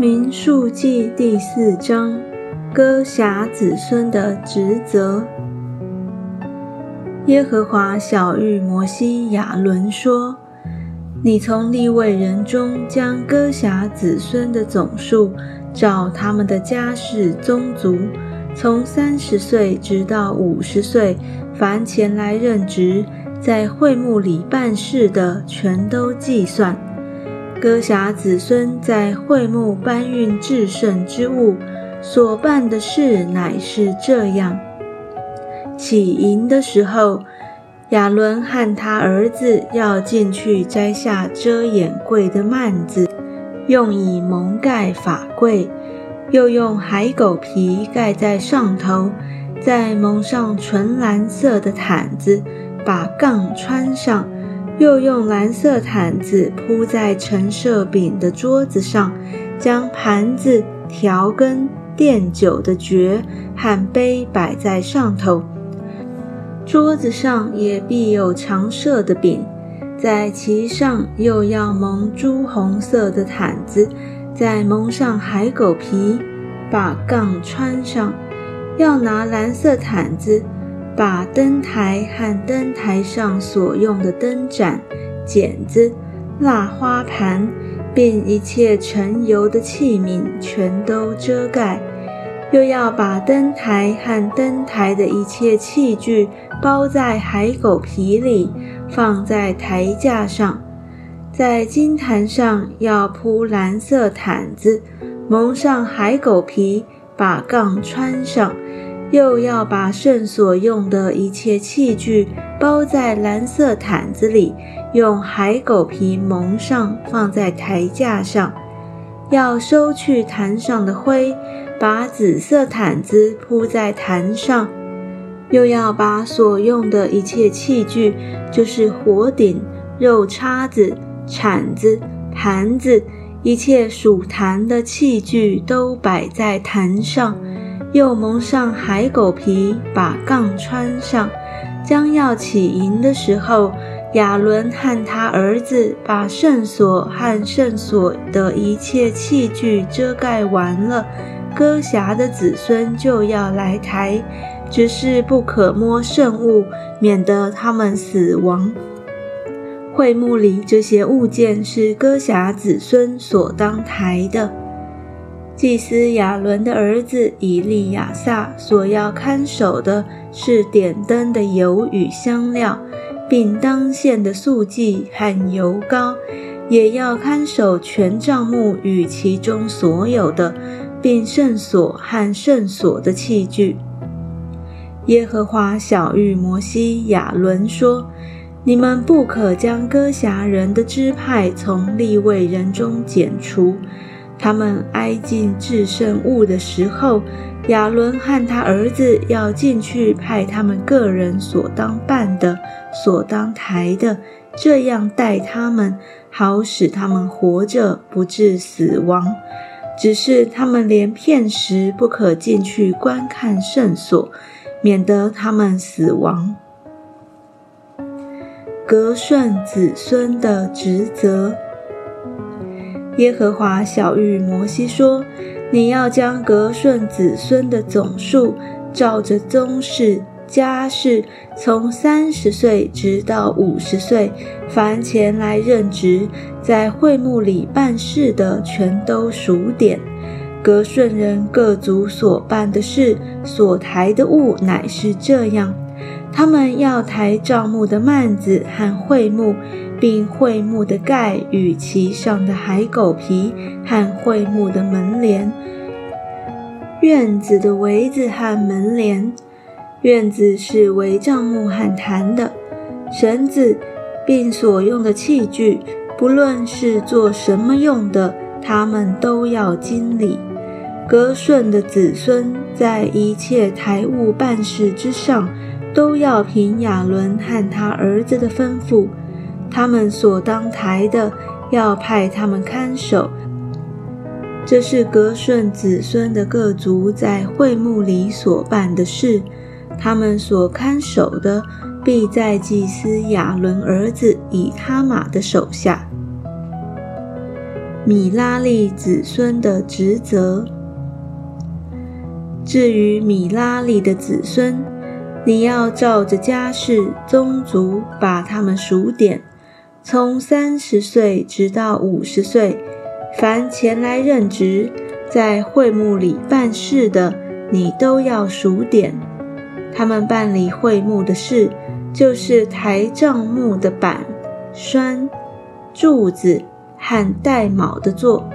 民数记第四章，歌辖子孙的职责。耶和华小谕摩西、亚伦说：“你从立位人中将歌辖子孙的总数，照他们的家世宗族，从三十岁直到五十岁，凡前来任职，在会幕里办事的，全都计算。”歌侠子孙在会幕搬运至圣之物所办的事，乃是这样：起营的时候，亚伦和他儿子要进去摘下遮掩柜的幔子，用以蒙盖法柜，又用海狗皮盖在上头，再蒙上纯蓝色的毯子，把杠穿上。又用蓝色毯子铺在陈设饼的桌子上，将盘子、调羹、奠酒的爵和杯摆在上头。桌子上也必有常设的饼，在其上又要蒙朱红色的毯子，再蒙上海狗皮，把杠穿上。要拿蓝色毯子。把灯台和灯台上所用的灯盏、剪子、蜡花盘，并一切盛油的器皿全都遮盖；又要把灯台和灯台的一切器具包在海狗皮里，放在台架上。在金坛上要铺蓝色毯子，蒙上海狗皮，把杠穿上。又要把圣所用的一切器具包在蓝色毯子里，用海狗皮蒙上，放在台架上。要收去坛上的灰，把紫色毯子铺在坛上。又要把所用的一切器具，就是火鼎、肉叉子、铲子、盘子，一切属坛的器具，都摆在坛上。又蒙上海狗皮，把杠穿上。将要起营的时候，亚伦和他儿子把圣所和圣所的一切器具遮盖完了，歌辖的子孙就要来抬，只是不可摸圣物，免得他们死亡。会幕里这些物件是歌辖子孙所当抬的。祭司亚伦的儿子以利亚撒所要看守的是点灯的油与香料，并当献的素祭和油膏，也要看守全帐幕与其中所有的，并圣所和圣所的器具。耶和华小谕摩西、亚伦说：“你们不可将歌辖人的支派从立位人中剪除。”他们挨近至圣物的时候，亚伦和他儿子要进去，派他们个人所当办的、所当抬的，这样待他们，好使他们活着不致死亡。只是他们连片时不可进去观看圣所，免得他们死亡。格顺子孙的职责。耶和华小谕摩西说：“你要将格顺子孙的总数，照着宗室、家世，从三十岁直到五十岁，凡前来任职，在会幕里办事的，全都数点。格顺人各族所办的事，所抬的物，乃是这样。他们要抬帐幕的幔子和桧木。”并桧木的盖与其上的海狗皮和桧木的门帘，院子的围子和门帘，院子是围帐幕和坛的绳子，并所用的器具，不论是做什么用的，他们都要经理。格顺的子孙在一切台务办事之上，都要凭亚伦和他儿子的吩咐。他们所当抬的，要派他们看守。这是格顺子孙的各族在会幕里所办的事。他们所看守的，必在祭司亚伦儿子以他玛的手下。米拉利子孙的职责。至于米拉利的子孙，你要照着家世宗族把他们数点，从三十岁直到五十岁，凡前来任职在会幕里办事的，你都要数点。他们办理会幕的事，就是抬帐幕的板、栓、柱子和带卯的座，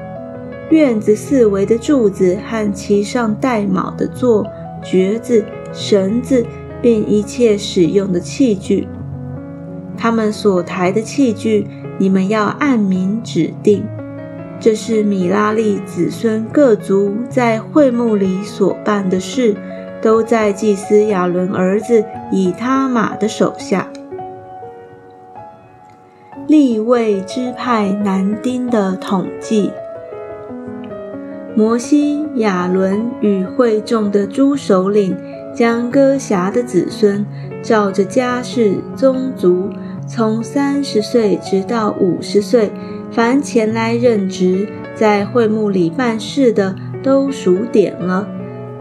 院子四围的柱子和其上带卯的座、橛子、绳子，并一切使用的器具。他们所抬的器具，你们要按名指定。这是米拉利子孙各族在会幕里所办的事。都在祭司亚伦儿子以他玛的手下。立位支派男丁的统计。摩西、亚伦与会众的诸首领，将歌侠的子孙，照着家世宗族，从三十岁直到五十岁，凡前来任职在会幕里办事的，都数点了。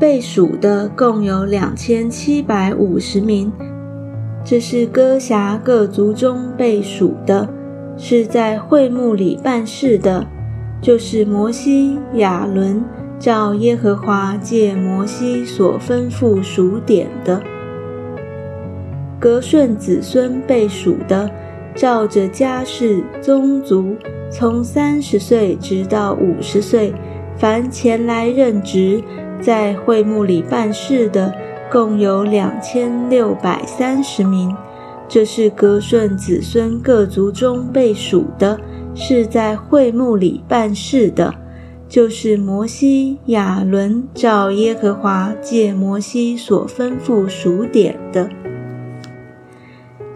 被数的共有两千七百五十名，这是歌辖各族中被数的，是在会幕里办事的，就是摩西、亚伦照耶和华借摩西所吩咐数点的。格顺子孙被数的，照着家世宗族，从三十岁直到五十岁，凡前来任职。在会幕里办事的共有两千六百三十名，这是格顺子孙各族中被数的，是在会幕里办事的，就是摩西、亚伦照耶和华借摩西所吩咐数点的。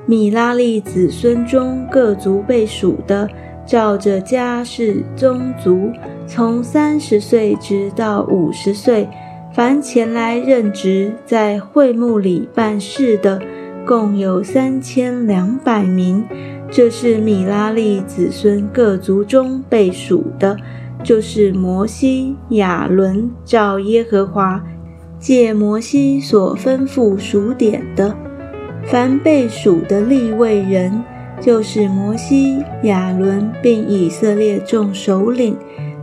米拉利子孙中各族被数的，照着家世宗族。从三十岁直到五十岁，凡前来任职在会幕里办事的，共有三千两百名。这是米拉利子孙各族中被数的，就是摩西、亚伦照耶和华借摩西所吩咐数点的。凡被数的立位人，就是摩西、亚伦并以色列众首领。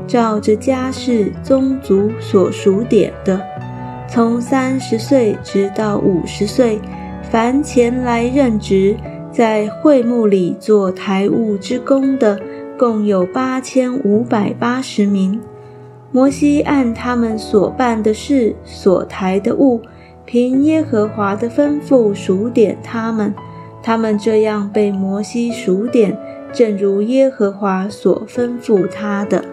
照着家世宗族所数点的，从三十岁直到五十岁，凡前来任职在会幕里做台务之工的，共有八千五百八十名。摩西按他们所办的事、所抬的物，凭耶和华的吩咐数点他们。他们这样被摩西数点，正如耶和华所吩咐他的。